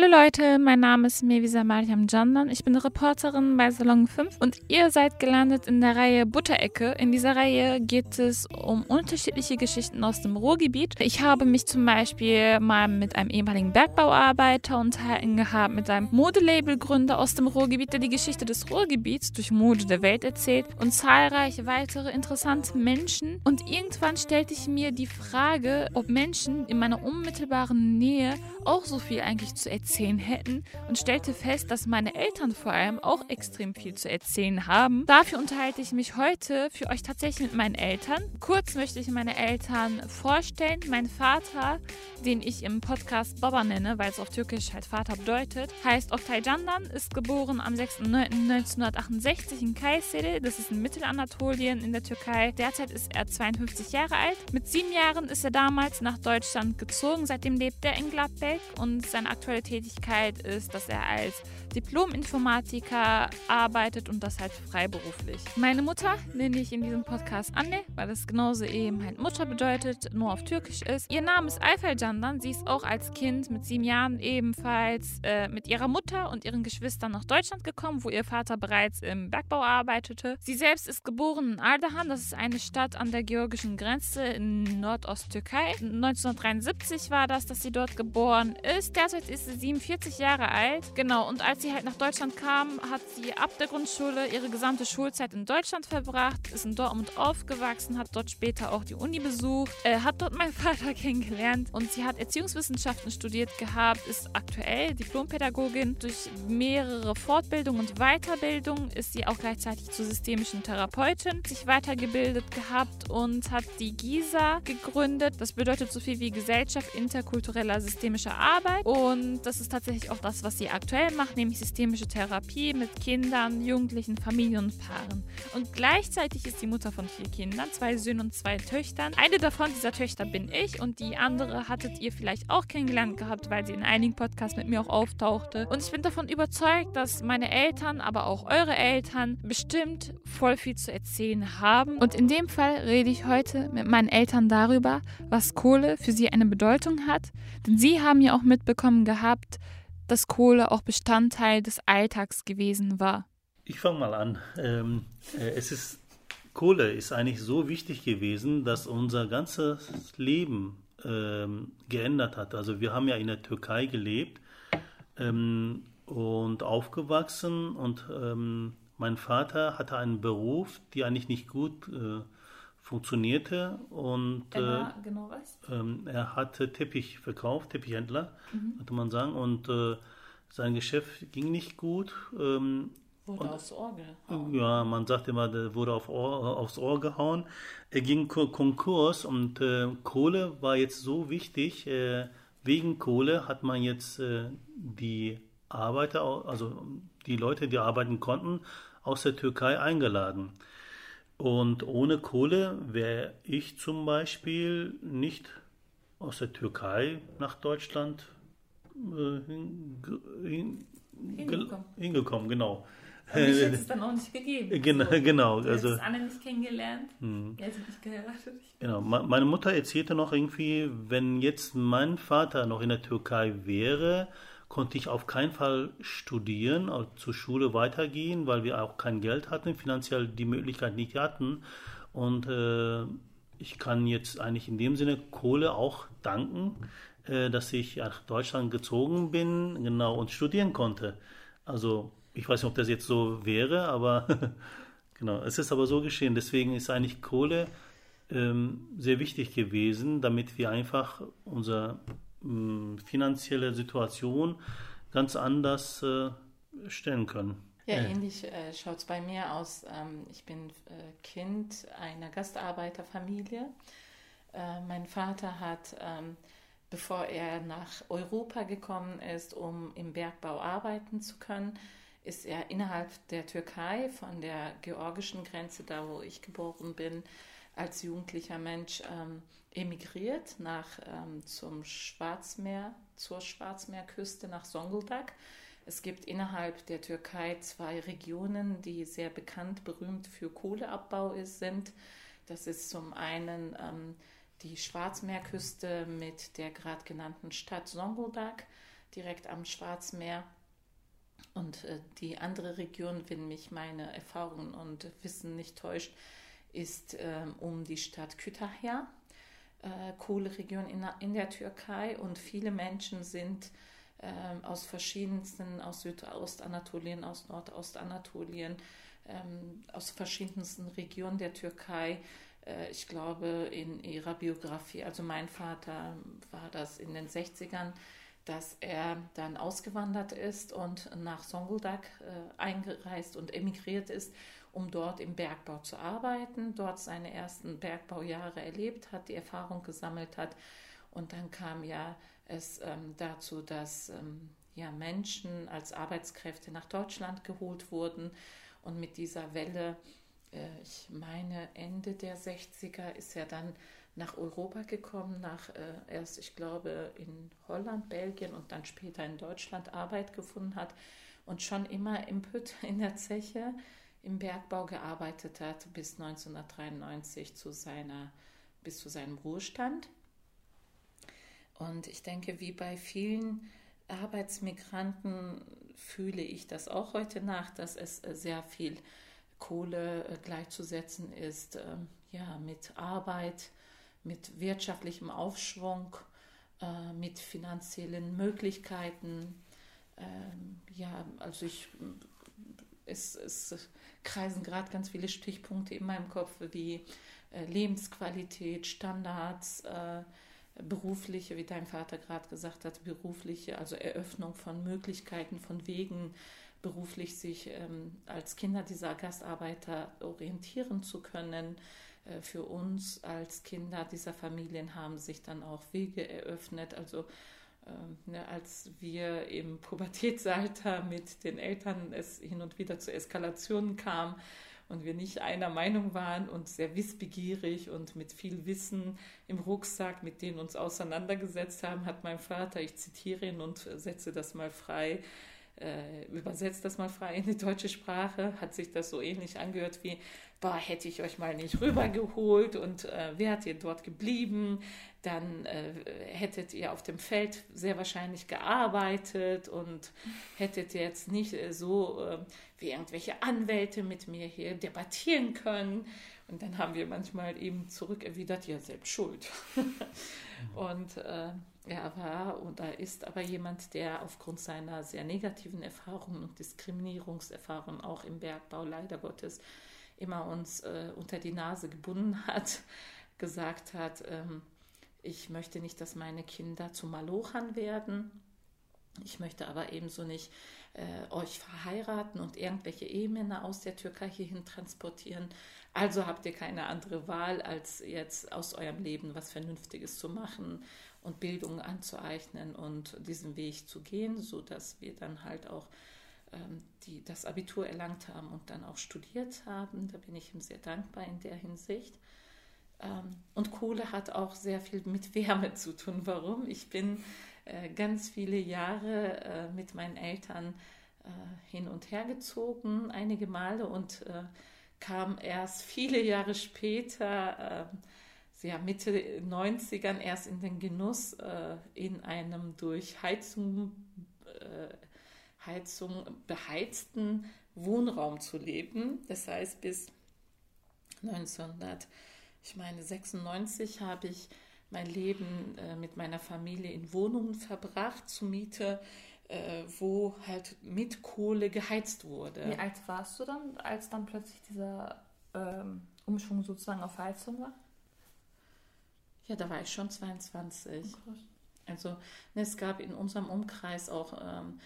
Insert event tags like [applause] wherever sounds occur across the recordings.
Hallo Leute, mein Name ist Mevisa Mariam Jandan. Ich bin Reporterin bei Salon 5 und ihr seid gelandet in der Reihe Butterecke. In dieser Reihe geht es um unterschiedliche Geschichten aus dem Ruhrgebiet. Ich habe mich zum Beispiel mal mit einem ehemaligen Bergbauarbeiter unterhalten gehabt, mit einem Modelabelgründer aus dem Ruhrgebiet, der die Geschichte des Ruhrgebiets durch Mode der Welt erzählt und zahlreiche weitere interessante Menschen. Und irgendwann stellte ich mir die Frage, ob Menschen in meiner unmittelbaren Nähe auch so viel eigentlich zu erzählen hätten und stellte fest, dass meine Eltern vor allem auch extrem viel zu erzählen haben. Dafür unterhalte ich mich heute für euch tatsächlich mit meinen Eltern. Kurz möchte ich meine Eltern vorstellen. Mein Vater, den ich im Podcast Baba nenne, weil es auf Türkisch halt Vater bedeutet, heißt Oktay Candan, ist geboren am 6.9.1968 in Kayseri. Das ist in Mittelanatolien in der Türkei. Derzeit ist er 52 Jahre alt. Mit sieben Jahren ist er damals nach Deutschland gezogen. Seitdem lebt er in Gladbeck und seine aktuelle Tätigkeit ist, dass er als Diplom-Informatiker arbeitet und das halt freiberuflich. Meine Mutter nenne ich in diesem Podcast Anne, weil das genauso eben halt Mutter bedeutet, nur auf Türkisch ist. Ihr Name ist Ayfel Candan. Sie ist auch als Kind mit sieben Jahren ebenfalls äh, mit ihrer Mutter und ihren Geschwistern nach Deutschland gekommen, wo ihr Vater bereits im Bergbau arbeitete. Sie selbst ist geboren in Ardahan, das ist eine Stadt an der georgischen Grenze in Nordost-Türkei. 1973 war das, dass sie dort geboren ist. Derzeit ist sie 47 Jahre alt. Genau, und als sie halt nach Deutschland kam, hat sie ab der Grundschule ihre gesamte Schulzeit in Deutschland verbracht, ist in Dortmund aufgewachsen, hat dort später auch die Uni besucht, äh, hat dort [laughs] meinen Vater kennengelernt und sie hat Erziehungswissenschaften studiert gehabt, ist aktuell Diplompädagogin. Durch mehrere Fortbildungen und Weiterbildungen ist sie auch gleichzeitig zur systemischen Therapeutin, sich weitergebildet gehabt und hat die GISA gegründet. Das bedeutet so viel wie Gesellschaft interkultureller systemischer Arbeit und das ist tatsächlich auch das, was sie aktuell macht, nämlich systemische Therapie mit Kindern, Jugendlichen, Familien und Paaren. Und gleichzeitig ist sie Mutter von vier Kindern, zwei Söhnen und zwei Töchtern. Eine davon dieser Töchter bin ich und die andere hattet ihr vielleicht auch kennengelernt gehabt, weil sie in einigen Podcasts mit mir auch auftauchte. Und ich bin davon überzeugt, dass meine Eltern, aber auch eure Eltern bestimmt voll viel zu erzählen haben. Und in dem Fall rede ich heute mit meinen Eltern darüber, was Kohle für sie eine Bedeutung hat. Denn sie haben ja auch mitbekommen gehabt, dass Kohle auch Bestandteil des Alltags gewesen war? Ich fange mal an. Ähm, äh, es ist Kohle ist eigentlich so wichtig gewesen, dass unser ganzes Leben ähm, geändert hat. Also wir haben ja in der Türkei gelebt ähm, und aufgewachsen und ähm, mein Vater hatte einen Beruf, der eigentlich nicht gut äh, funktionierte und äh, genau ähm, er hatte Teppich verkauft, Teppichhändler, mhm. könnte man sagen, und äh, sein Geschäft ging nicht gut. Ähm, wurde und, aufs Ohr gehauen. Ja, man sagt immer, der wurde auf Ohr, aufs Ohr gehauen. Er ging Konkurs und äh, Kohle war jetzt so wichtig. Äh, wegen Kohle hat man jetzt äh, die Arbeiter, also die Leute, die arbeiten konnten, aus der Türkei eingeladen. Und ohne Kohle wäre ich zum Beispiel nicht aus der Türkei nach Deutschland äh, hin, hin, hingekommen. hingekommen. genau. Aber mich hätte [laughs] es dann auch nicht gegeben. Genau, so, genau. Du also, Anne nicht kennengelernt, hm. hätte mich geheiratet. Genau, meine Mutter erzählte noch irgendwie, wenn jetzt mein Vater noch in der Türkei wäre, konnte ich auf keinen Fall studieren, also zur Schule weitergehen, weil wir auch kein Geld hatten, finanziell die Möglichkeit nicht hatten. Und äh, ich kann jetzt eigentlich in dem Sinne Kohle auch danken, äh, dass ich nach Deutschland gezogen bin, genau, und studieren konnte. Also ich weiß nicht, ob das jetzt so wäre, aber [laughs] genau, es ist aber so geschehen. Deswegen ist eigentlich Kohle ähm, sehr wichtig gewesen, damit wir einfach unser finanzielle Situation ganz anders äh, stellen können. Ja, ähnlich äh, schaut es bei mir aus. Ähm, ich bin äh, Kind einer Gastarbeiterfamilie. Äh, mein Vater hat, ähm, bevor er nach Europa gekommen ist, um im Bergbau arbeiten zu können, ist er innerhalb der Türkei von der georgischen Grenze, da wo ich geboren bin, als jugendlicher Mensch ähm, emigriert nach ähm, zum Schwarzmeer, zur Schwarzmeerküste nach Zonguldak. Es gibt innerhalb der Türkei zwei Regionen, die sehr bekannt, berühmt für Kohleabbau ist, sind. Das ist zum einen ähm, die Schwarzmeerküste mit der gerade genannten Stadt Zonguldak. direkt am Schwarzmeer. Und äh, die andere Region, wenn mich meine Erfahrungen und Wissen nicht täuscht, ist äh, um die Stadt Kütahya, äh, Kohleregion in, in, der Türkei. Und viele Menschen sind äh, aus verschiedensten, aus Südostanatolien, aus Nordostanatolien, ähm, aus verschiedensten Regionen der Türkei. Äh, ich glaube, in ihrer Biografie, also mein Vater war das in den 60ern, dass er dann ausgewandert ist und nach Songuldak äh, eingereist und emigriert ist, um dort im Bergbau zu arbeiten, dort seine ersten Bergbaujahre erlebt hat, die Erfahrung gesammelt hat. Und dann kam ja es ähm, dazu, dass ähm, ja, Menschen als Arbeitskräfte nach Deutschland geholt wurden. Und mit dieser Welle, äh, ich meine Ende der 60er, ist er dann nach Europa gekommen, nach äh, erst, ich glaube, in Holland, Belgien und dann später in Deutschland Arbeit gefunden hat und schon immer im Pütt [laughs] in der Zeche im Bergbau gearbeitet hat bis 1993 zu seiner, bis zu seinem Ruhestand. Und ich denke, wie bei vielen Arbeitsmigranten fühle ich das auch heute nach, dass es sehr viel Kohle äh, gleichzusetzen ist, ähm, ja, mit Arbeit, mit wirtschaftlichem Aufschwung, äh, mit finanziellen Möglichkeiten. Ähm, ja, also ich, es, es kreisen gerade ganz viele Stichpunkte in meinem Kopf wie äh, Lebensqualität, Standards, äh, berufliche, wie dein Vater gerade gesagt hat, berufliche, also Eröffnung von Möglichkeiten, von Wegen, beruflich sich ähm, als Kinder dieser Gastarbeiter orientieren zu können äh, für uns als Kinder dieser Familien haben sich dann auch Wege eröffnet. Also als wir im Pubertätsalter mit den Eltern es hin und wieder zu Eskalationen kam und wir nicht einer Meinung waren und sehr wissbegierig und mit viel Wissen im Rucksack mit denen uns auseinandergesetzt haben, hat mein Vater, ich zitiere ihn und setze das mal frei, äh, übersetzt das mal frei in die deutsche Sprache, hat sich das so ähnlich angehört wie, boah, hätte ich euch mal nicht rübergeholt und äh, wärt ihr dort geblieben, dann äh, hättet ihr auf dem Feld sehr wahrscheinlich gearbeitet und hättet jetzt nicht äh, so äh, wie irgendwelche Anwälte mit mir hier debattieren können. Und dann haben wir manchmal eben zurückerwidert, ja, selbst schuld. [laughs] und äh, er war oder ist aber jemand, der aufgrund seiner sehr negativen Erfahrungen und Diskriminierungserfahrungen auch im Bergbau leider Gottes immer uns äh, unter die Nase gebunden [laughs] hat, gesagt hat, ähm, ich möchte nicht, dass meine Kinder zu Malochern werden. Ich möchte aber ebenso nicht äh, euch verheiraten und irgendwelche Ehemänner aus der Türkei hierhin transportieren. Also habt ihr keine andere Wahl, als jetzt aus eurem Leben was Vernünftiges zu machen und Bildung anzueignen und diesen Weg zu gehen, sodass wir dann halt auch ähm, die das Abitur erlangt haben und dann auch studiert haben. Da bin ich ihm sehr dankbar in der Hinsicht. Ähm, und Kohle hat auch sehr viel mit Wärme zu tun. Warum? Ich bin äh, ganz viele Jahre äh, mit meinen Eltern äh, hin und her gezogen, einige Male und kam erst viele Jahre später ähm, ja, Mitte 90ern erst in den Genuss, äh, in einem durch Heizung, äh, Heizung beheizten Wohnraum zu leben. Das heißt, bis 1900, ich meine 96 habe ich mein Leben äh, mit meiner Familie in Wohnungen verbracht zur Miete, äh, wo halt mit Kohle geheizt wurde. Wie alt warst du dann, als dann plötzlich dieser ähm, Umschwung sozusagen auf Heizung war? Ja, da war ich schon 22. Oh, also ne, es gab in unserem Umkreis auch, ähm,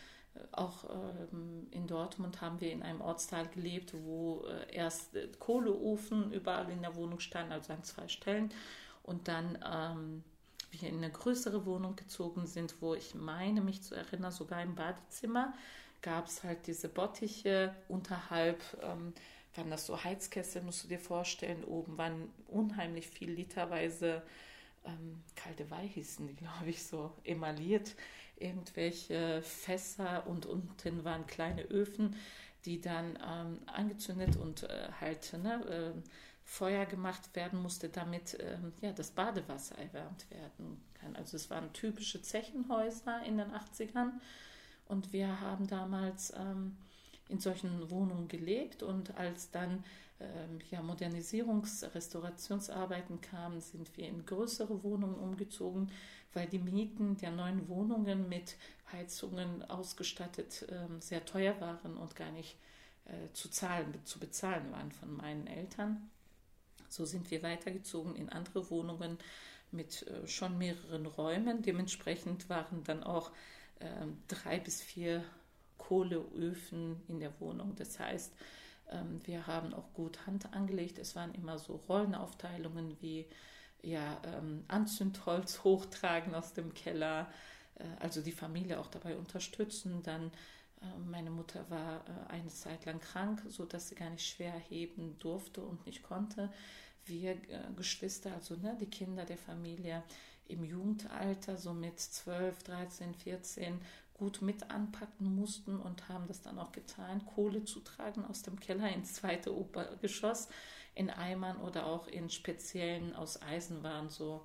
auch ähm, in Dortmund haben wir in einem Ortsteil gelebt, wo äh, erst äh, Kohleofen überall in der Wohnung standen, also an zwei Stellen. Und dann ähm, wir in eine größere Wohnung gezogen sind, wo ich meine, mich zu erinnern, sogar im Badezimmer gab es halt diese Bottiche unterhalb. Ähm, waren das so Heizkessel, musst du dir vorstellen. Oben waren unheimlich viel literweise ähm, kalte Weih hießen die, glaube ich, so emailliert, irgendwelche Fässer und unten waren kleine Öfen, die dann ähm, angezündet und äh, halt ne, äh, Feuer gemacht werden musste, damit ähm, ja, das Badewasser erwärmt werden kann. Also es waren typische Zechenhäuser in den 80ern und wir haben damals ähm, in solchen Wohnungen gelebt. Und als dann ja, Modernisierungs-, Restaurationsarbeiten kamen, sind wir in größere Wohnungen umgezogen, weil die Mieten der neuen Wohnungen mit Heizungen ausgestattet ähm, sehr teuer waren und gar nicht äh, zu zahlen, zu bezahlen waren von meinen Eltern. So sind wir weitergezogen in andere Wohnungen mit äh, schon mehreren Räumen. Dementsprechend waren dann auch äh, drei bis vier Kohleöfen in der Wohnung. Das heißt, ähm, wir haben auch gut Hand angelegt. Es waren immer so Rollenaufteilungen wie ja, ähm, Anzündholz [laughs] hochtragen aus dem Keller, äh, also die Familie auch dabei unterstützen. Dann äh, meine Mutter war äh, eine Zeit lang krank, sodass sie gar nicht schwer heben durfte und nicht konnte. Wir Geschwister, also ne, die Kinder der Familie im Jugendalter, so mit 12, 13, 14, gut mit anpacken mussten und haben das dann auch getan, Kohle zu tragen aus dem Keller ins zweite Obergeschoss in Eimern oder auch in speziellen aus Eisenwaren, so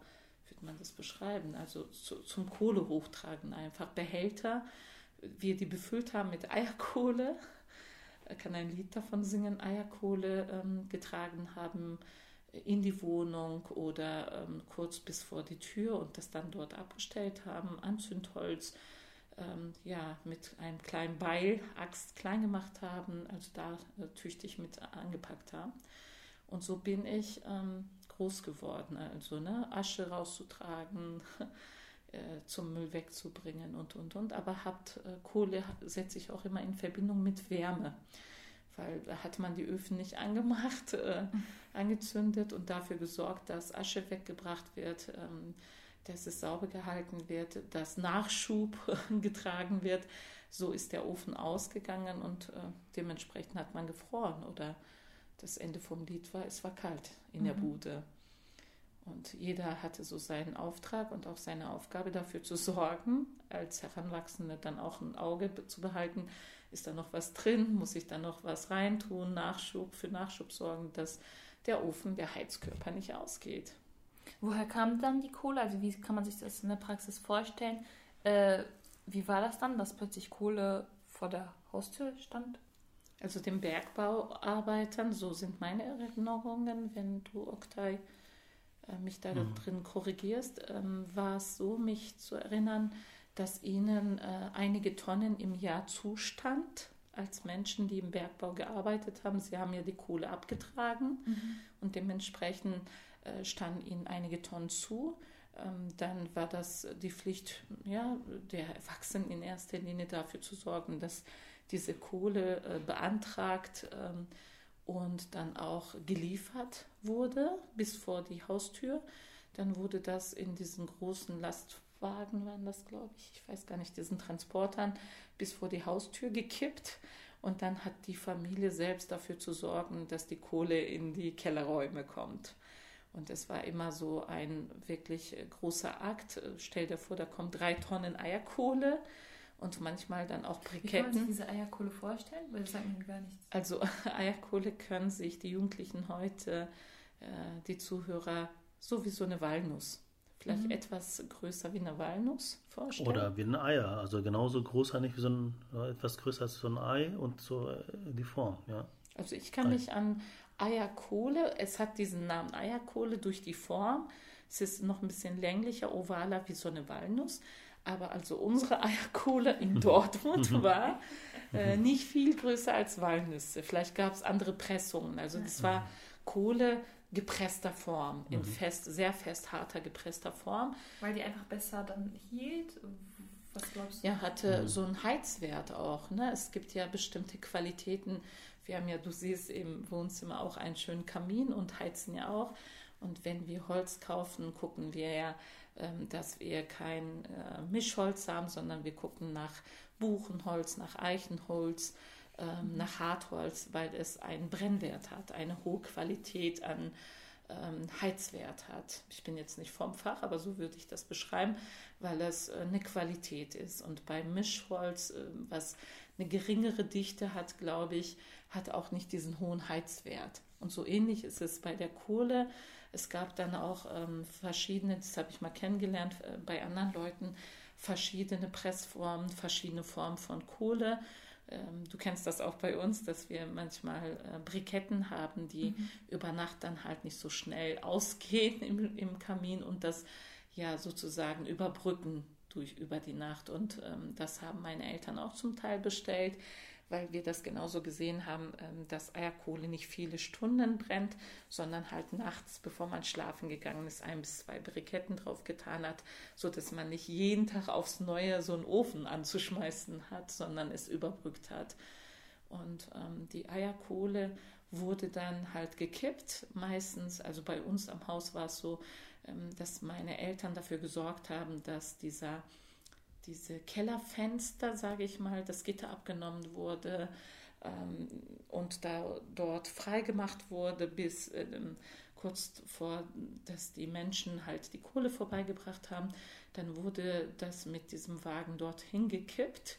würde man das beschreiben, also zu, zum Kohle hochtragen einfach. Behälter, wir die befüllt haben mit Eierkohle, kann ein Lied davon singen, Eierkohle ähm, getragen haben in die Wohnung oder ähm, kurz bis vor die Tür und das dann dort abgestellt haben, Anzündholz, ähm, ja, mit einem kleinen Beil, Axt klein gemacht haben, also da äh, tüchtig mit angepackt haben. Und so bin ich ähm, groß geworden, also ne, Asche rauszutragen, [laughs] äh, zum Müll wegzubringen und und und. Aber habt äh, Kohle setze ich auch immer in Verbindung mit Wärme, weil da hat man die Öfen nicht angemacht, äh, angezündet und dafür gesorgt, dass Asche weggebracht wird. Ähm, dass es sauber gehalten wird, dass Nachschub [laughs] getragen wird. So ist der Ofen ausgegangen und äh, dementsprechend hat man gefroren oder das Ende vom Lied war, es war kalt in mhm. der Bude. Und jeder hatte so seinen Auftrag und auch seine Aufgabe dafür zu sorgen, als Heranwachsende dann auch ein Auge zu behalten, ist da noch was drin, muss ich da noch was reintun, Nachschub für Nachschub sorgen, dass der Ofen, der Heizkörper nicht ausgeht. Woher kam dann die Kohle? Also wie kann man sich das in der Praxis vorstellen? Äh, wie war das dann, dass plötzlich Kohle vor der Haustür stand? Also den Bergbauarbeitern, so sind meine Erinnerungen, wenn du, Oktay, äh, mich da mhm. drin korrigierst, ähm, war es so, mich zu erinnern, dass ihnen äh, einige Tonnen im Jahr zustand als Menschen, die im Bergbau gearbeitet haben. Sie haben ja die Kohle abgetragen mhm. und dementsprechend äh, standen ihnen einige Tonnen zu. Ähm, dann war das die Pflicht ja, der Erwachsenen in erster Linie dafür zu sorgen, dass diese Kohle äh, beantragt ähm, und dann auch geliefert wurde bis vor die Haustür. Dann wurde das in diesen großen Lastwagen, waren das glaube ich, ich weiß gar nicht, diesen Transportern bis vor die Haustür gekippt. Und dann hat die Familie selbst dafür zu sorgen, dass die Kohle in die Kellerräume kommt. Und es war immer so ein wirklich äh, großer Akt. Äh, stell dir vor, da kommen drei Tonnen Eierkohle und manchmal dann auch Briketten. Wie kann man sich diese Eierkohle vorstellen? Weil das sagt mir gar nichts. Also [laughs] Eierkohle können sich die Jugendlichen heute, äh, die Zuhörer, so wie so eine Walnuss. Vielleicht mhm. etwas größer wie eine Walnuss vorstellen. Oder wie ein Eier, also genauso groß eigentlich wie so ein, etwas größer als so ein Ei und so die Form, ja. Also ich kann Ei. mich an Eierkohle. Es hat diesen Namen Eierkohle durch die Form. Es ist noch ein bisschen länglicher, ovaler wie so eine Walnuss. Aber also unsere [laughs] Eierkohle in Dortmund [laughs] war äh, nicht viel größer als Walnüsse. Vielleicht gab es andere Pressungen. Also das war Kohle gepresster Form, in mhm. fest, sehr fest harter gepresster Form. Weil die einfach besser dann hielt. Was glaubst du? Ja, hatte so einen Heizwert auch. Ne? Es gibt ja bestimmte Qualitäten wir haben ja, du siehst im Wohnzimmer auch einen schönen Kamin und heizen ja auch. Und wenn wir Holz kaufen, gucken wir ja, ähm, dass wir kein äh, Mischholz haben, sondern wir gucken nach Buchenholz, nach Eichenholz, ähm, mhm. nach Hartholz, weil es einen Brennwert hat, eine hohe Qualität an ähm, Heizwert hat. Ich bin jetzt nicht vom Fach, aber so würde ich das beschreiben, weil es äh, eine Qualität ist. Und bei Mischholz, was eine geringere Dichte hat, glaube ich, hat auch nicht diesen hohen Heizwert. Und so ähnlich ist es bei der Kohle. Es gab dann auch ähm, verschiedene, das habe ich mal kennengelernt äh, bei anderen Leuten, verschiedene Pressformen, verschiedene Formen von Kohle. Ähm, du kennst das auch bei uns, dass wir manchmal äh, Briketten haben, die mhm. über Nacht dann halt nicht so schnell [laughs] ausgehen im, im Kamin und das ja sozusagen überbrücken durch über die Nacht. Und ähm, das haben meine Eltern auch zum Teil bestellt weil wir das genauso gesehen haben, ähm, dass Eierkohle nicht viele Stunden brennt, sondern halt nachts, bevor man schlafen gegangen ist, ein bis zwei Briketten drauf getan hat, sodass man nicht jeden Tag aufs Neue so einen Ofen anzuschmeißen hat, sondern es überbrückt hat. Und ähm, die Eierkohle wurde dann halt gekippt, meistens, also bei uns am Haus war es so, ähm, dass meine Eltern dafür gesorgt haben, dass dieser diese Kellerfenster, sage ich mal, das Gitter abgenommen wurde ähm, und da dort freigemacht wurde, bis ähm, kurz vor, dass die Menschen halt die Kohle vorbeigebracht haben. Dann wurde das mit diesem Wagen dorthin gekippt.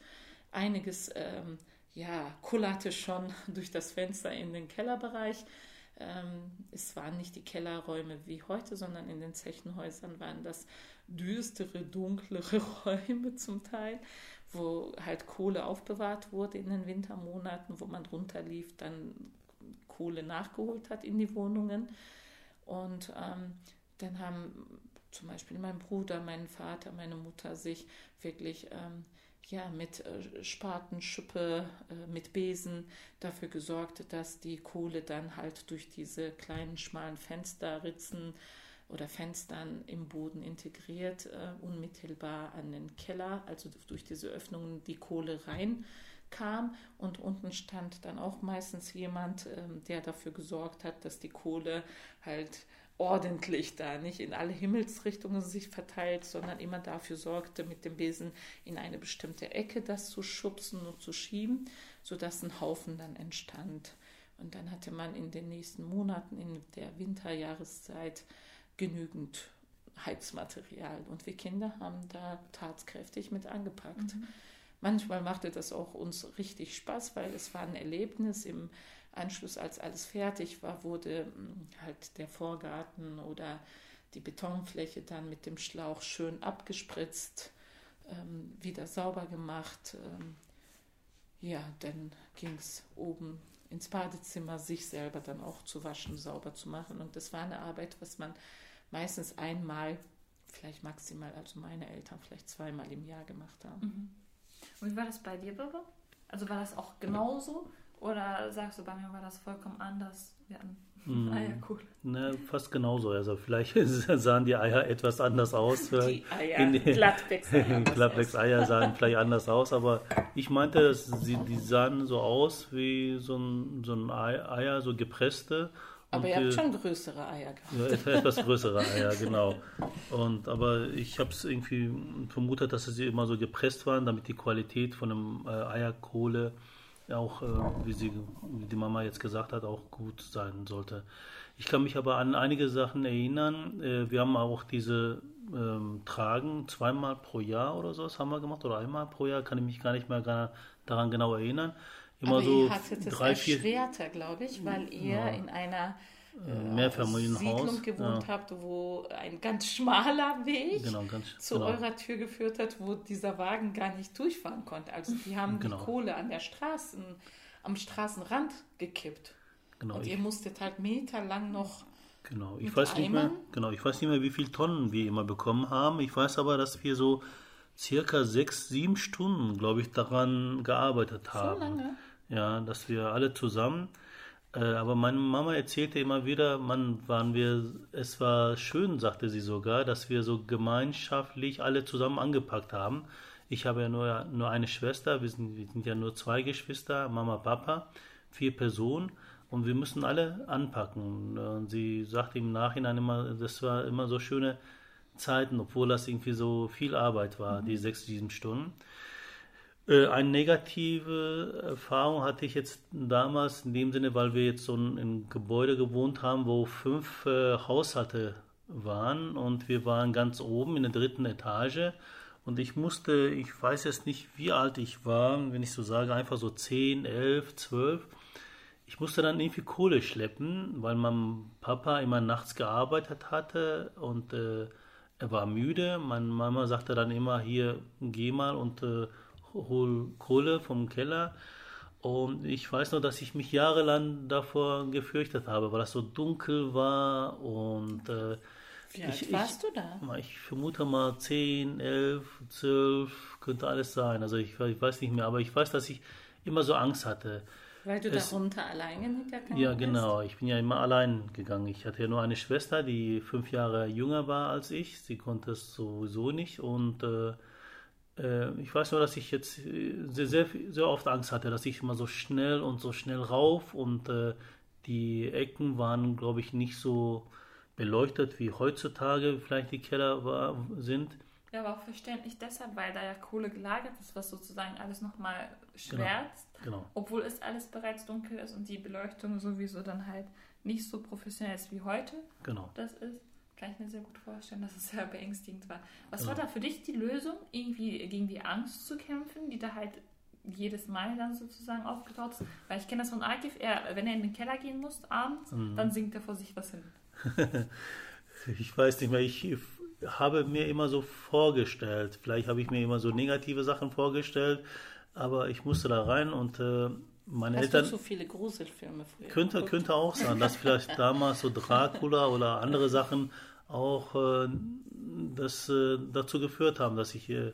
Einiges ähm, ja, kullerte schon [laughs] durch das Fenster in den Kellerbereich. Ähm, es waren nicht die Kellerräume wie heute, sondern in den Zechenhäusern waren das düstere, dunklere [laughs] Räume zum Teil, wo halt Kohle aufbewahrt wurde in den Wintermonaten, wo man runterlief, dann Kohle nachgeholt hat in die Wohnungen. Und ähm, dann haben zum Beispiel mein Bruder, mein Vater, meine Mutter sich wirklich ähm, ja, mit äh, Spaten, Schippe, äh, mit Besen dafür gesorgt, dass die Kohle dann halt durch diese kleinen schmalen Fensterritzen oder Fenstern im Boden integriert, äh, unmittelbar an den Keller, also durch diese Öffnungen die Kohle reinkam. Und unten stand dann auch meistens jemand, ähm, der dafür gesorgt hat, dass die Kohle halt ordentlich da, nicht in alle Himmelsrichtungen sich verteilt, sondern immer dafür sorgte, mit dem Besen in eine bestimmte Ecke das zu schubsen und zu schieben, sodass ein Haufen dann entstand. Und dann hatte man in den nächsten Monaten, in der Winterjahreszeit, genügend Heizmaterial. Und wir Kinder haben da tatkräftig mit angepackt. Mhm. Manchmal machte das auch uns richtig Spaß, weil es war ein Erlebnis im Anschluss, als alles fertig war, wurde hm, halt der Vorgarten oder die Betonfläche dann mit dem Schlauch schön abgespritzt, ähm, wieder sauber gemacht. Ähm, ja, dann ging es oben ins Badezimmer, sich selber dann auch zu waschen, sauber zu machen. Und das war eine Arbeit, was man meistens einmal, vielleicht maximal, also meine Eltern vielleicht zweimal im Jahr gemacht haben. Mhm. Und wie war das bei dir, Baba? Also war das auch genauso? Oder sagst du, bei mir war das vollkommen anders? Wir hatten [laughs] mm. Eierkohle. Ne, fast genauso. Also vielleicht [laughs] sahen die Eier etwas anders aus. Die Eier, Glattbecks-Eier [laughs] sahen vielleicht anders aus, aber ich meinte, sie, die sahen so aus wie so ein, so ein Eier, so gepresste. Aber und ihr habt schon größere Eier gehabt. Ja, etwas größere Eier, genau. Und, aber ich habe es irgendwie vermutet, dass sie immer so gepresst waren, damit die Qualität von einem äh, Eierkohle auch, äh, wie, sie, wie die Mama jetzt gesagt hat, auch gut sein sollte. Ich kann mich aber an einige Sachen erinnern. Äh, wir haben auch diese ähm, Tragen zweimal pro Jahr oder so, das haben wir gemacht, oder einmal pro Jahr, kann ich mich gar nicht mehr daran genau erinnern. Immer aber so ihr hattet es drei, erschwerter, glaube ich, weil ihr ja. in einer äh, Mehrfamilienhaus Siedlung gewohnt ja. habt, wo ein ganz schmaler Weg genau, ganz, zu genau. eurer Tür geführt hat, wo dieser Wagen gar nicht durchfahren konnte. Also die haben genau. die Kohle an der Straßen, am Straßenrand gekippt. Genau, Und ihr musstet halt meterlang noch Genau, ich weiß nicht mehr, genau, ich weiß nicht mehr, wie viele Tonnen wir immer bekommen haben. Ich weiß aber, dass wir so circa sechs, sieben Stunden, glaube ich, daran gearbeitet haben. So lange? Ja, dass wir alle zusammen äh, aber meine Mama erzählte immer wieder, man waren wir, es war schön, sagte sie sogar, dass wir so gemeinschaftlich alle zusammen angepackt haben. Ich habe ja nur, nur eine Schwester, wir sind, wir sind ja nur zwei Geschwister, Mama, Papa, vier Personen und wir müssen alle anpacken. Und sie sagte im Nachhinein immer, das war immer so schöne Zeiten, obwohl das irgendwie so viel Arbeit war, mhm. die sechs, sieben Stunden. Äh, eine negative Erfahrung hatte ich jetzt damals in dem Sinne, weil wir jetzt so in einem Gebäude gewohnt haben, wo fünf äh, Haushalte waren und wir waren ganz oben in der dritten Etage und ich musste, ich weiß jetzt nicht, wie alt ich war, wenn ich so sage, einfach so 10, 11, 12. ich musste dann irgendwie Kohle schleppen, weil mein Papa immer nachts gearbeitet hatte und äh, er war müde. Meine Mama sagte dann immer, hier, geh mal und äh, hol Kohle vom Keller. Und ich weiß nur, dass ich mich jahrelang davor gefürchtet habe, weil das so dunkel war und äh, Wie alt ich, warst ich, du da? Ich vermute mal 10, 11, 12, könnte alles sein. Also ich, ich, weiß nicht mehr, aber ich weiß, dass ich immer so Angst hatte. Weil du es, darunter alleine gegangen Ja, genau. Ich bin ja immer allein gegangen. Ich hatte ja nur eine Schwester, die fünf Jahre jünger war als ich. Sie konnte es sowieso nicht und äh, ich weiß nur, dass ich jetzt äh, sehr, sehr, sehr oft Angst hatte, dass ich immer so schnell und so schnell rauf und äh, die Ecken waren, glaube ich, nicht so beleuchtet wie heutzutage vielleicht die Keller war, sind. Ja, aber auch verständlich deshalb, weil da ja Kohle gelagert ist, was sozusagen alles nochmal schwärzt. Genau, genau. Obwohl es alles bereits dunkel ist und die Beleuchtung sowieso dann halt nicht so professionell ist wie heute. Genau. Das ist. Kann ich mir sehr gut vorstellen, dass es sehr beängstigend war. Was ja. war da für dich die Lösung, irgendwie gegen die Angst zu kämpfen, die da halt jedes Mal dann sozusagen aufgetaucht ist? Weil ich kenne das von Akif, er, wenn er in den Keller gehen muss abends, mhm. dann singt er vor sich was hin. [laughs] ich weiß nicht mehr, ich habe mir immer so vorgestellt, vielleicht habe ich mir immer so negative Sachen vorgestellt, aber ich musste da rein und äh, meine Hast Eltern. So viele Gruselfilme früher könnte, könnte auch sein, dass vielleicht [laughs] damals so Dracula oder andere Sachen auch äh, das, äh, dazu geführt haben, dass ich äh,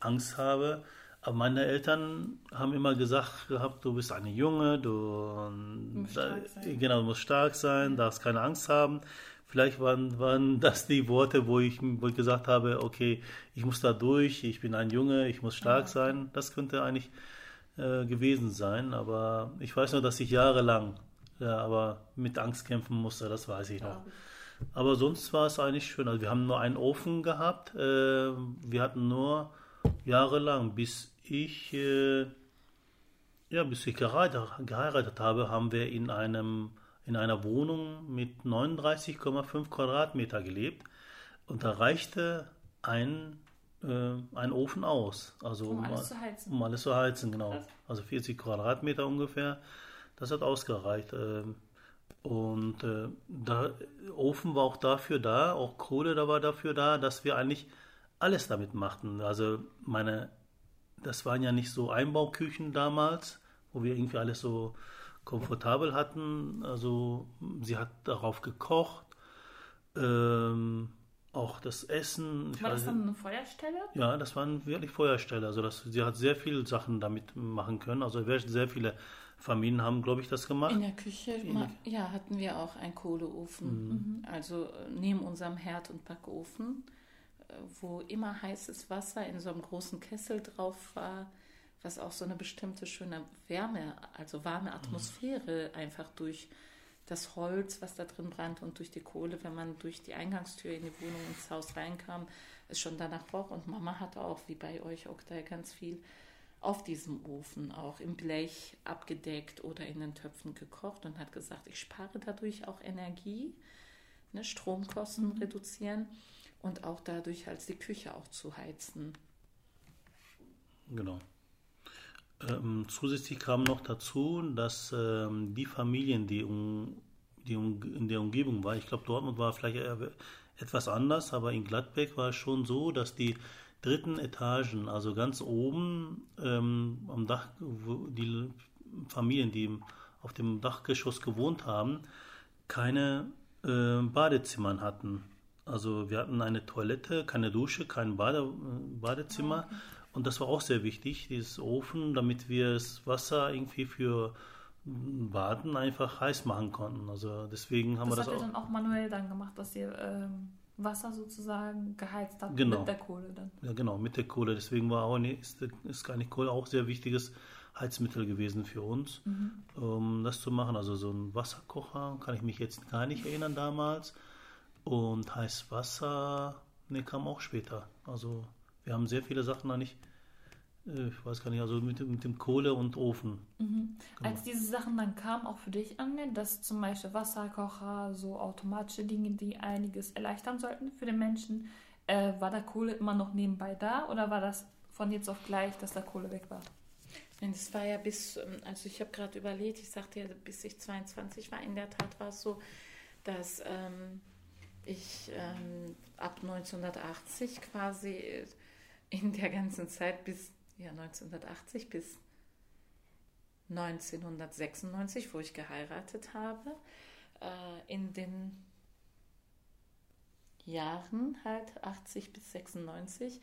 Angst habe. Aber meine Eltern haben immer gesagt gehabt, du bist eine Junge, du, da, genau, du musst stark sein, darfst keine Angst haben. Vielleicht waren, waren das die Worte, wo ich, wo ich gesagt habe, okay, ich muss da durch, ich bin ein Junge, ich muss stark ja. sein. Das könnte eigentlich äh, gewesen sein, aber ich weiß nur, dass ich jahrelang ja, aber mit Angst kämpfen musste, das weiß ich noch. Aber sonst war es eigentlich schön. Also wir haben nur einen Ofen gehabt. Äh, wir hatten nur jahrelang, bis ich, äh, ja, bis ich geheiratet, geheiratet habe, haben wir in einem in einer Wohnung mit 39,5 Quadratmeter gelebt und da reichte ein, äh, ein Ofen aus. Also um alles zu heizen. Um alles zu heizen, genau. Also 40 Quadratmeter ungefähr. Das hat ausgereicht. Ähm, und äh, der Ofen war auch dafür da, auch Kohle da war dafür da, dass wir eigentlich alles damit machten. Also meine, das waren ja nicht so Einbauküchen damals, wo wir irgendwie alles so komfortabel hatten. Also sie hat darauf gekocht, ähm, auch das Essen. War das dann eine Feuerstelle? Ja, das waren wirklich Feuerstelle. Also das, sie hat sehr viele Sachen damit machen können. Also sehr viele Familien haben, glaube ich, das gemacht. In der Küche, in ja, hatten wir auch einen Kohleofen. Mhm. Also äh, neben unserem Herd- und Backofen, äh, wo immer heißes Wasser in so einem großen Kessel drauf war, was auch so eine bestimmte schöne Wärme, also warme Atmosphäre mhm. einfach durch das Holz, was da drin brannte und durch die Kohle, wenn man durch die Eingangstür in die Wohnung ins Haus reinkam, es schon danach roch. Und Mama hatte auch, wie bei euch, da ganz viel auf diesem Ofen auch im Blech abgedeckt oder in den Töpfen gekocht und hat gesagt, ich spare dadurch auch Energie, ne, Stromkosten mhm. reduzieren und auch dadurch als die Küche auch zu heizen. Genau. Ähm, zusätzlich kam noch dazu, dass ähm, die Familien, die, um, die um, in der Umgebung waren, ich glaube, Dortmund war vielleicht etwas anders, aber in Gladbeck war es schon so, dass die dritten Etagen, also ganz oben ähm, am Dach, die Familien, die auf dem Dachgeschoss gewohnt haben, keine äh, Badezimmern hatten. Also wir hatten eine Toilette, keine Dusche, kein Bade, Badezimmer. Und das war auch sehr wichtig, dieses Ofen, damit wir das Wasser irgendwie für Baden einfach heiß machen konnten. Also deswegen haben das wir das auch. Das habt ihr dann auch manuell dann gemacht, dass ihr ähm, Wasser sozusagen geheizt hat genau. mit der Kohle dann. Ja, genau, mit der Kohle. Deswegen war auch nicht, ist, ist gar nicht Kohle auch sehr wichtiges Heizmittel gewesen für uns, mhm. um das zu machen. Also so ein Wasserkocher kann ich mich jetzt gar nicht erinnern damals. Und heiß Wasser, ne, kam auch später. Also wir haben sehr viele Sachen da nicht äh, ich weiß gar nicht, also mit, mit dem Kohle und Ofen. Mhm. Genau. Als diese Sachen dann kamen, auch für dich an, dass zum Beispiel Wasserkocher, so automatische Dinge, die einiges erleichtern sollten für den Menschen, äh, war da Kohle immer noch nebenbei da oder war das von jetzt auf gleich, dass da Kohle weg war? Es war ja bis, ähm, also ich habe gerade überlegt, ich sagte ja, bis ich 22 war, in der Tat war es so, dass ähm, ich ähm, ab 1980 quasi in der ganzen Zeit bis ja, 1980 bis 1996, wo ich geheiratet habe, äh, in den Jahren halt 80 bis 96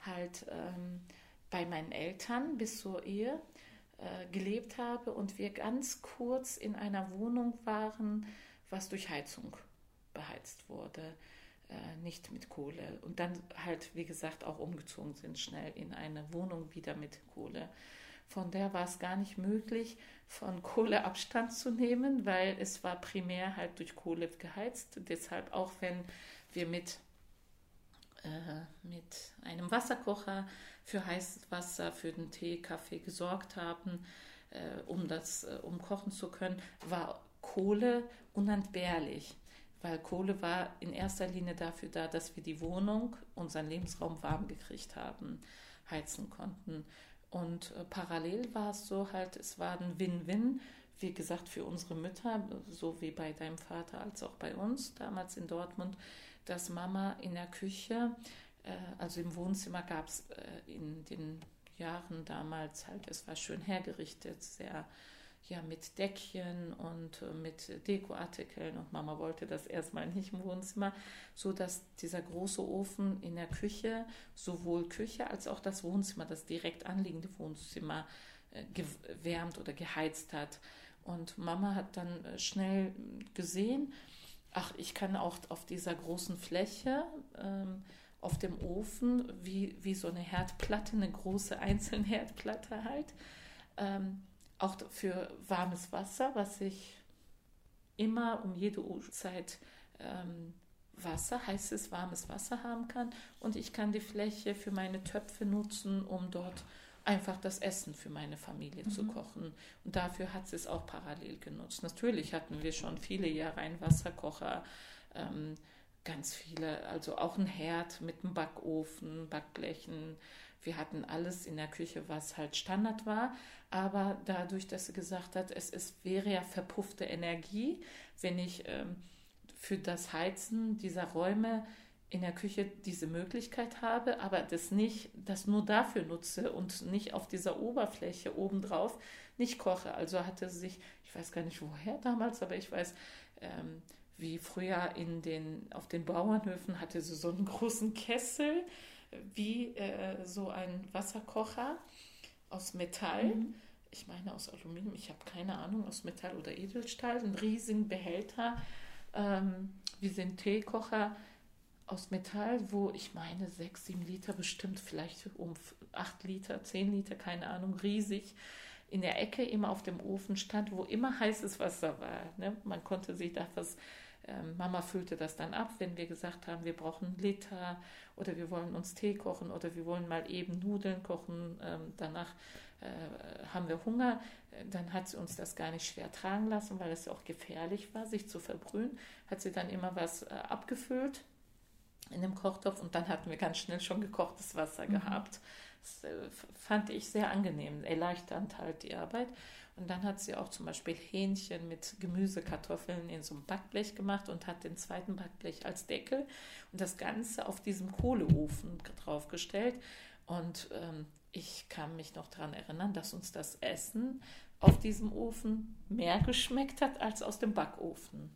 halt ähm, bei meinen Eltern bis zur Ehe äh, gelebt habe und wir ganz kurz in einer Wohnung waren, was durch Heizung beheizt wurde, nicht mit Kohle. Und dann halt, wie gesagt, auch umgezogen sind schnell in eine Wohnung wieder mit Kohle. Von der war es gar nicht möglich, von Kohle Abstand zu nehmen, weil es war primär halt durch Kohle geheizt. Deshalb auch wenn wir mit, äh, mit einem Wasserkocher für heißes Wasser, für den Tee, Kaffee gesorgt haben, äh, um das, äh, um kochen zu können, war Kohle unentbehrlich weil Kohle war in erster Linie dafür da, dass wir die Wohnung, unseren Lebensraum warm gekriegt haben, heizen konnten. Und äh, parallel war es so halt, es war ein Win-Win, wie gesagt, für unsere Mütter, so wie bei deinem Vater als auch bei uns damals in Dortmund, dass Mama in der Küche, äh, also im Wohnzimmer gab es äh, in den Jahren damals halt, es war schön hergerichtet, sehr ja mit Deckchen und äh, mit Dekoartikeln und Mama wollte das erstmal nicht im Wohnzimmer, so dass dieser große Ofen in der Küche sowohl Küche als auch das Wohnzimmer, das direkt anliegende Wohnzimmer äh, gewärmt oder geheizt hat. Und Mama hat dann äh, schnell gesehen, ach, ich kann auch auf dieser großen Fläche ähm, auf dem Ofen, wie, wie so eine Herdplatte, eine große [laughs] Einzelherdplatte halt, ähm, auch für warmes Wasser, was ich immer um jede Uhrzeit ähm, Wasser, heißes, warmes Wasser haben kann. Und ich kann die Fläche für meine Töpfe nutzen, um dort einfach das Essen für meine Familie mhm. zu kochen. Und dafür hat sie es auch parallel genutzt. Natürlich hatten wir schon viele Jahre einen Wasserkocher, ähm, ganz viele, also auch ein Herd mit einem Backofen, Backblechen, wir hatten alles in der Küche, was halt Standard war. Aber dadurch, dass sie gesagt hat, es ist, wäre ja verpuffte Energie, wenn ich ähm, für das Heizen dieser Räume in der Küche diese Möglichkeit habe, aber das nicht, das nur dafür nutze und nicht auf dieser Oberfläche obendrauf nicht koche. Also hatte sie sich, ich weiß gar nicht woher damals, aber ich weiß, ähm, wie früher in den, auf den Bauernhöfen hatte sie so einen großen Kessel wie äh, so ein Wasserkocher aus Metall. Mhm. Ich meine aus Aluminium, ich habe keine Ahnung, aus Metall oder Edelstahl, ein riesigen Behälter, ähm, wie ein Teekocher aus Metall, wo ich meine sechs, sieben Liter bestimmt, vielleicht um acht Liter, zehn Liter, keine Ahnung, riesig in der Ecke immer auf dem Ofen stand, wo immer heißes Wasser war. Ne? Man konnte sich da was ähm, Mama füllte das dann ab, wenn wir gesagt haben, wir brauchen Liter oder wir wollen uns Tee kochen oder wir wollen mal eben Nudeln kochen. Ähm, danach äh, haben wir Hunger. Dann hat sie uns das gar nicht schwer tragen lassen, weil es auch gefährlich war, sich zu verbrühen. Hat sie dann immer was äh, abgefüllt in dem Kochtopf und dann hatten wir ganz schnell schon gekochtes Wasser mhm. gehabt. Das äh, fand ich sehr angenehm, erleichternd halt die Arbeit. Und dann hat sie auch zum Beispiel Hähnchen mit Gemüsekartoffeln in so einem Backblech gemacht und hat den zweiten Backblech als Deckel und das Ganze auf diesem Kohleofen draufgestellt. Und ähm, ich kann mich noch daran erinnern, dass uns das Essen auf diesem Ofen mehr geschmeckt hat als aus dem Backofen.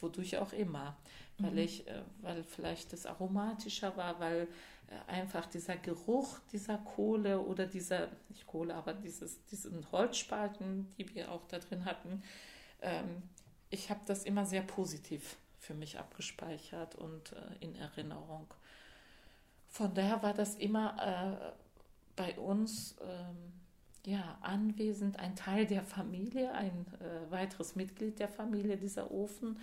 Wodurch auch immer. Weil mhm. ich, äh, weil vielleicht das aromatischer war, weil einfach dieser Geruch dieser Kohle oder dieser, nicht Kohle, aber dieses, diesen Holzspalten, die wir auch da drin hatten, ähm, ich habe das immer sehr positiv für mich abgespeichert und äh, in Erinnerung. Von daher war das immer äh, bei uns ähm, ja, anwesend, ein Teil der Familie, ein äh, weiteres Mitglied der Familie, dieser Ofen.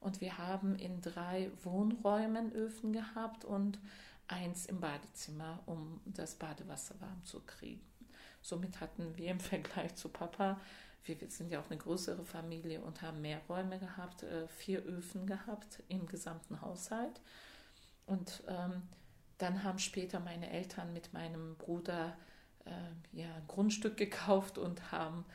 Und wir haben in drei Wohnräumen Öfen gehabt und eins im Badezimmer, um das Badewasser warm zu kriegen. Somit hatten wir im [laughs] Vergleich zu Papa, wir sind ja auch eine größere Familie und haben mehr Räume gehabt, äh, vier Öfen gehabt im gesamten Haushalt. Und ähm, dann haben später meine Eltern mit meinem Bruder äh, ja, ein Grundstück gekauft und haben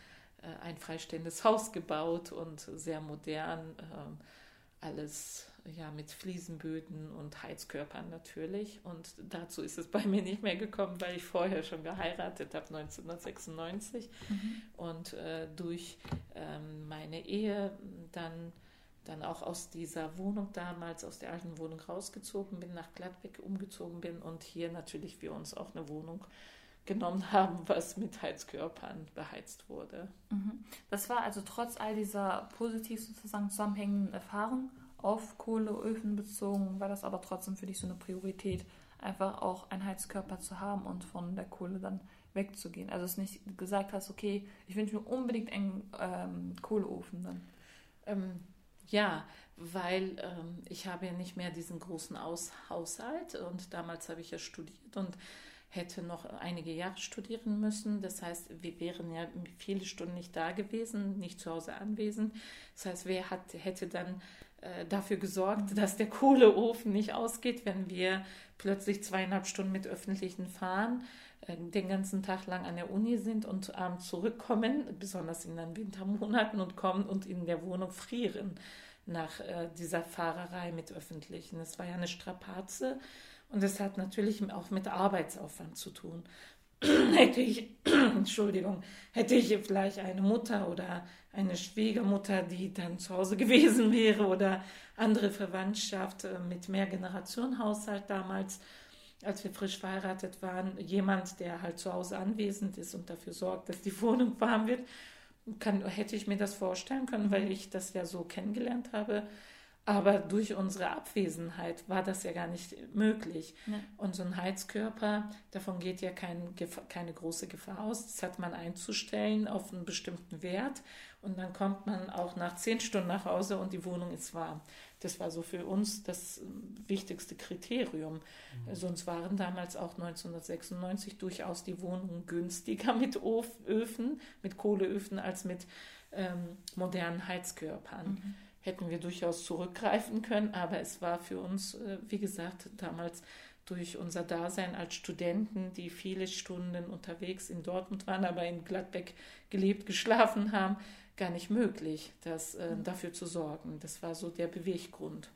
äh, ein freistehendes Haus gebaut und sehr modern, äh, alles ja, mit Fliesenböden und Heizkörpern natürlich. Und dazu ist es bei mir nicht mehr gekommen, weil ich vorher schon geheiratet habe, 1996. Mhm. Und äh, durch ähm, meine Ehe dann, dann auch aus dieser Wohnung damals, aus der alten Wohnung rausgezogen bin, nach Gladbeck umgezogen bin und hier natürlich wir uns auch eine Wohnung genommen [laughs] haben, was mit Heizkörpern beheizt wurde. Mhm. Das war also trotz all dieser positiv sozusagen zusammenhängenden Erfahrungen auf Kohleöfen bezogen, war das aber trotzdem für dich so eine Priorität, einfach auch einen Heizkörper zu haben und von der Kohle dann wegzugehen. Also dass du nicht gesagt hast, okay, ich wünsche mir unbedingt einen ähm, Kohleofen dann. Ähm, ja, weil ähm, ich habe ja nicht mehr diesen großen Aus Haushalt und damals habe ich ja studiert und hätte noch einige Jahre studieren müssen. Das heißt, wir wären ja viele Stunden nicht da gewesen, nicht zu Hause anwesend. Das heißt, wer hat, hätte dann dafür gesorgt, dass der Kohleofen nicht ausgeht, wenn wir plötzlich zweieinhalb Stunden mit öffentlichen fahren, äh, den ganzen Tag lang an der Uni sind und abends zurückkommen, besonders in den Wintermonaten und kommen und in der Wohnung frieren nach äh, dieser Fahrerei mit öffentlichen. Es war ja eine Strapaze und es hat natürlich auch mit Arbeitsaufwand zu tun. [clears throat] hätte ich, [clears throat] Entschuldigung, hätte ich vielleicht eine Mutter oder eine Schwiegermutter, die dann zu Hause [laughs] gewesen wäre oder andere Verwandtschaft äh, mit Mehrgenerationenhaushalt damals, als wir frisch verheiratet waren, jemand, der halt zu Hause anwesend ist und dafür sorgt, dass die [laughs] Wohnung warm wird, kann, hätte ich mir das vorstellen können, weil ich das ja so kennengelernt habe aber durch unsere Abwesenheit war das ja gar nicht möglich. Ja. Und so ein Heizkörper, davon geht ja kein, keine große Gefahr aus. Das hat man einzustellen auf einen bestimmten Wert. Und dann kommt man auch nach zehn Stunden nach Hause und die Wohnung ist warm. Das war so für uns das wichtigste Kriterium. Mhm. Sonst waren damals auch 1996 durchaus die Wohnungen günstiger mit Öfen, mit Kohleöfen als mit ähm, modernen Heizkörpern. Mhm hätten wir durchaus zurückgreifen können, aber es war für uns, äh, wie gesagt, damals durch unser Dasein als Studenten, die viele Stunden unterwegs in Dortmund waren, aber in Gladbeck gelebt, geschlafen haben, gar nicht möglich, das, äh, mhm. dafür zu sorgen. Das war so der Beweggrund.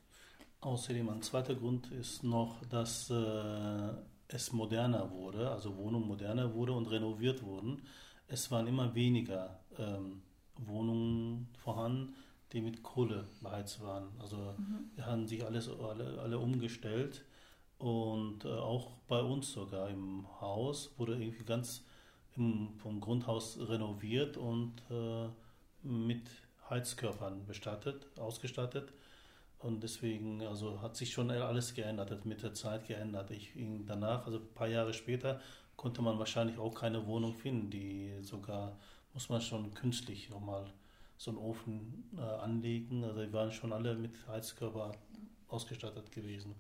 Außerdem ein zweiter Grund ist noch, dass äh, es moderner wurde, also Wohnungen moderner wurde und renoviert wurden. Es waren immer weniger ähm, Wohnungen vorhanden die mit Kohle beheizt waren. Also mhm. wir haben sich alles alle, alle umgestellt und äh, auch bei uns sogar im Haus wurde irgendwie ganz im, vom Grundhaus renoviert und äh, mit Heizkörpern bestattet, ausgestattet. Und deswegen also hat sich schon alles geändert, hat mit der Zeit geändert. Ich, danach, also ein paar Jahre später, konnte man wahrscheinlich auch keine Wohnung finden, die sogar, muss man schon künstlich nochmal so einen Ofen äh, anlegen. Also die waren schon alle mit Heizkörper ausgestattet gewesen.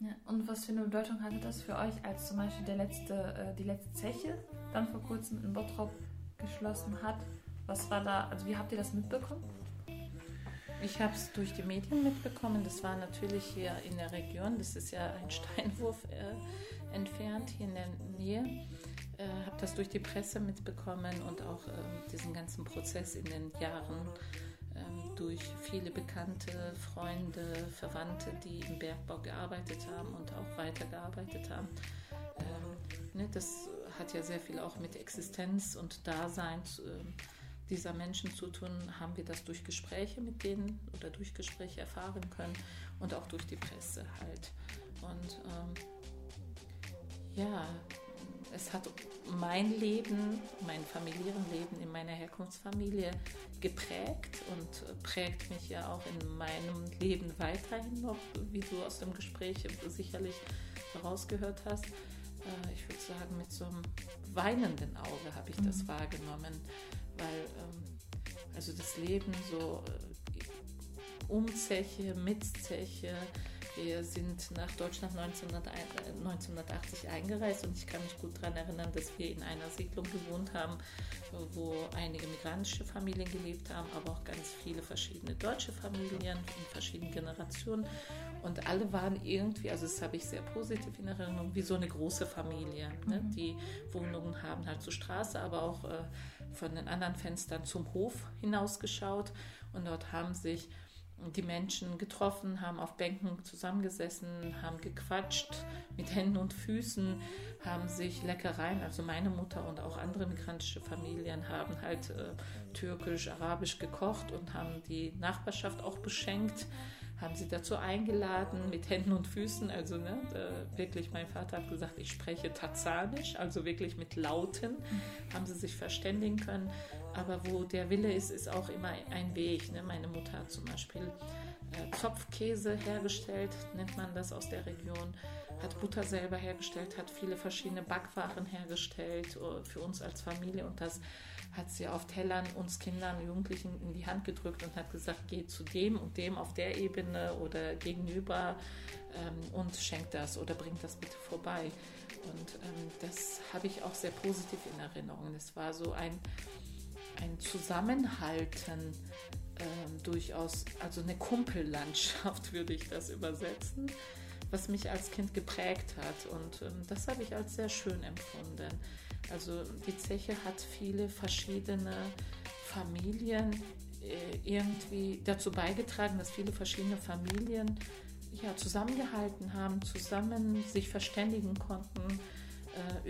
Ja, und was für eine Bedeutung hatte das für euch, als zum Beispiel der letzte, äh, die letzte Zeche dann vor kurzem in Bottrop geschlossen hat? Was war da, also wie habt ihr das mitbekommen? Ich habe es durch die Medien mitbekommen. Das war natürlich hier in der Region. Das ist ja ein [laughs] Steinwurf äh, entfernt, hier in der Nähe äh, habe das durch die Presse mitbekommen und auch äh, diesen ganzen Prozess in den Jahren äh, durch viele bekannte Freunde, Verwandte, die im Bergbau gearbeitet haben und auch weitergearbeitet haben. Ähm, ne, das hat ja sehr viel auch mit Existenz und Dasein ähm, dieser Menschen zu tun, haben wir das durch Gespräche mit denen oder durch Gespräche erfahren können und auch durch die Presse halt. Und ähm, ja, es hat mein Leben, mein Familienleben in meiner Herkunftsfamilie geprägt und prägt mich ja auch in meinem Leben weiterhin noch, wie du aus dem Gespräch sicherlich herausgehört hast. Äh, ich würde sagen, mit so einem weinenden Auge habe ich das mhm. wahrgenommen, weil ähm, also das Leben so äh, um Zeche, mit Zeche, wir sind nach Deutschland 1980 eingereist und ich kann mich gut daran erinnern, dass wir in einer Siedlung gewohnt haben, wo einige migrantische Familien gelebt haben, aber auch ganz viele verschiedene deutsche Familien in verschiedenen Generationen. Und alle waren irgendwie, also das habe ich sehr positiv in Erinnerung, wie so eine große Familie. Ne? Mhm. Die Wohnungen haben halt zur Straße, aber auch äh, von den anderen Fenstern zum Hof hinausgeschaut. Und dort haben sich die Menschen getroffen, haben auf Bänken zusammengesessen, haben gequatscht mit Händen und Füßen, haben sich Leckereien, also meine Mutter und auch andere migrantische Familien haben halt äh, türkisch, arabisch gekocht und haben die Nachbarschaft auch beschenkt haben sie dazu eingeladen mit Händen und Füßen. Also ne, äh, wirklich, mein Vater hat gesagt, ich spreche Tazanisch, also wirklich mit Lauten, haben sie sich verständigen können. Aber wo der Wille ist, ist auch immer ein Weg. Ne? Meine Mutter hat zum Beispiel äh, Zopfkäse hergestellt, nennt man das aus der Region, hat Butter selber hergestellt, hat viele verschiedene Backwaren hergestellt uh, für uns als Familie und das hat sie auf Tellern uns Kindern, Jugendlichen in die Hand gedrückt und hat gesagt, geh zu dem und dem auf der Ebene oder gegenüber ähm, und schenkt das oder bringt das bitte vorbei. Und ähm, das habe ich auch sehr positiv in Erinnerung. Es war so ein, ein Zusammenhalten ähm, durchaus, also eine Kumpellandschaft [laughs] würde ich das übersetzen, was mich als Kind geprägt hat. Und ähm, das habe ich als sehr schön empfunden. Also die Zeche hat viele verschiedene Familien äh, irgendwie dazu beigetragen, dass viele verschiedene Familien ja, zusammengehalten haben, zusammen sich verständigen konnten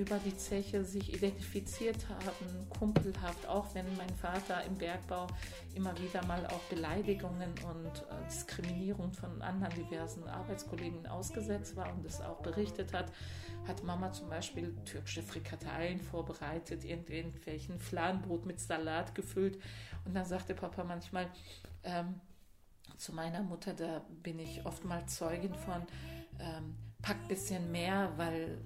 über die Zeche sich identifiziert haben, kumpelhaft, auch wenn mein Vater im Bergbau immer wieder mal auch Beleidigungen und äh, Diskriminierung von anderen diversen Arbeitskollegen ausgesetzt war und es auch berichtet hat, hat Mama zum Beispiel türkische Frikadellen vorbereitet, irgendwelchen Fladenbrot mit Salat gefüllt. Und dann sagte Papa manchmal, ähm, zu meiner Mutter, da bin ich oftmals Zeugin von, ähm, pack bisschen mehr, weil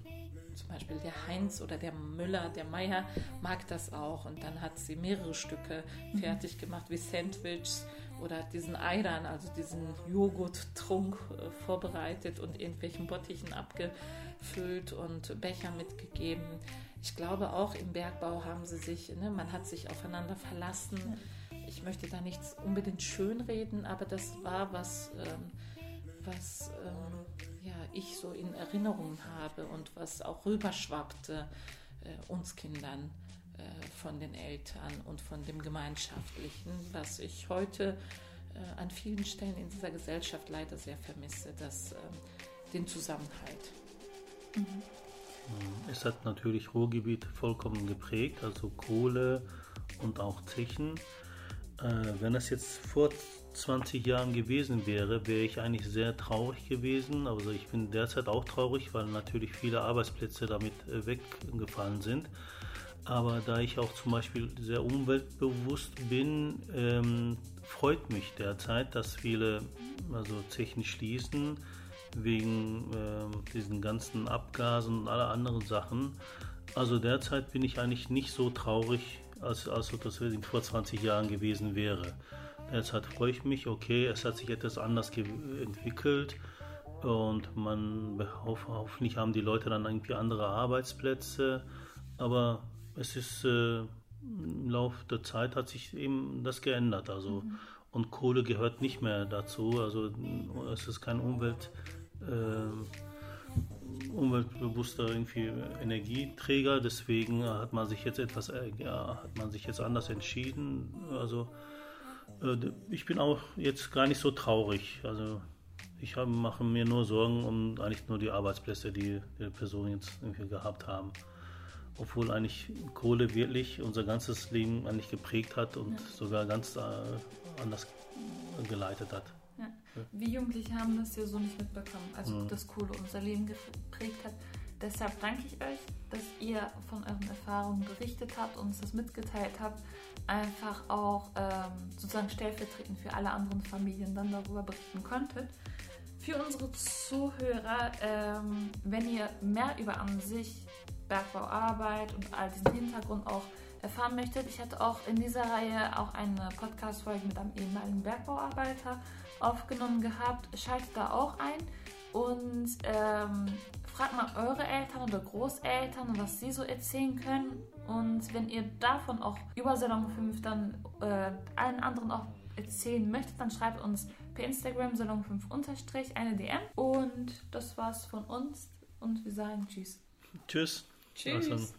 zum Beispiel der Heinz oder der Müller, der Meier mag das auch. Und dann hat sie mehrere Stücke fertig gemacht, wie Sandwiches oder diesen Eiran, also diesen Joghurttrunk äh, vorbereitet und irgendwelchen Bottichen abgefüllt und Becher mitgegeben. Ich glaube auch im Bergbau haben sie sich, ne, man hat sich aufeinander verlassen. Ich möchte da nichts unbedingt schönreden, aber das war was, ähm, was ähm, ja, ich so in Erinnerung habe und was auch rüberschwappte äh, uns Kindern äh, von den Eltern und von dem Gemeinschaftlichen, was ich heute äh, an vielen Stellen in dieser Gesellschaft leider sehr vermisse, dass, ähm, den Zusammenhalt. Mhm. Es hat natürlich Ruhrgebiet vollkommen geprägt, also Kohle und auch Zechen. Äh, wenn es jetzt vor 20 Jahren gewesen wäre, wäre ich eigentlich sehr traurig gewesen. Also ich bin derzeit auch traurig, weil natürlich viele Arbeitsplätze damit äh, weggefallen sind. Aber da ich auch zum Beispiel sehr umweltbewusst bin, ähm, freut mich derzeit, dass viele also Zechen schließen wegen äh, diesen ganzen Abgasen und aller anderen Sachen. Also derzeit bin ich eigentlich nicht so traurig, als, als das vor 20 Jahren gewesen wäre. Derzeit freue ich mich, okay, es hat sich etwas anders entwickelt und man hoffentlich haben die Leute dann irgendwie andere Arbeitsplätze, aber es ist äh, im Laufe der Zeit hat sich eben das geändert, also mhm. und Kohle gehört nicht mehr dazu, also es ist kein Umwelt äh, umweltbewusster irgendwie Energieträger, deswegen hat man sich jetzt etwas äh, ja, hat man sich jetzt anders entschieden, also ich bin auch jetzt gar nicht so traurig. Also ich hab, mache mir nur Sorgen um eigentlich nur die Arbeitsplätze, die die Personen jetzt irgendwie gehabt haben. Obwohl eigentlich Kohle wirklich unser ganzes Leben eigentlich geprägt hat und ja. sogar ganz äh, anders geleitet hat. Ja. Wir Jugendliche haben das ja so nicht mitbekommen, also mhm. dass Kohle unser Leben geprägt hat. Deshalb danke ich euch, dass ihr von euren Erfahrungen berichtet habt, und uns das mitgeteilt habt einfach auch ähm, sozusagen stellvertretend für alle anderen Familien dann darüber berichten konntet. Für unsere Zuhörer, ähm, wenn ihr mehr über an sich Bergbauarbeit und all diesen Hintergrund auch erfahren möchtet. Ich hatte auch in dieser Reihe auch eine Podcast-Folge mit einem ehemaligen Bergbauarbeiter aufgenommen gehabt. Schaltet da auch ein und ähm, fragt mal eure Eltern oder Großeltern, was sie so erzählen können. Und wenn ihr davon auch über Salon 5 dann äh, allen anderen auch erzählen möchtet, dann schreibt uns per Instagram Salon 5 unterstrich eine DM. Und das war's von uns und wir sagen Tschüss. Tschüss. Tschüss.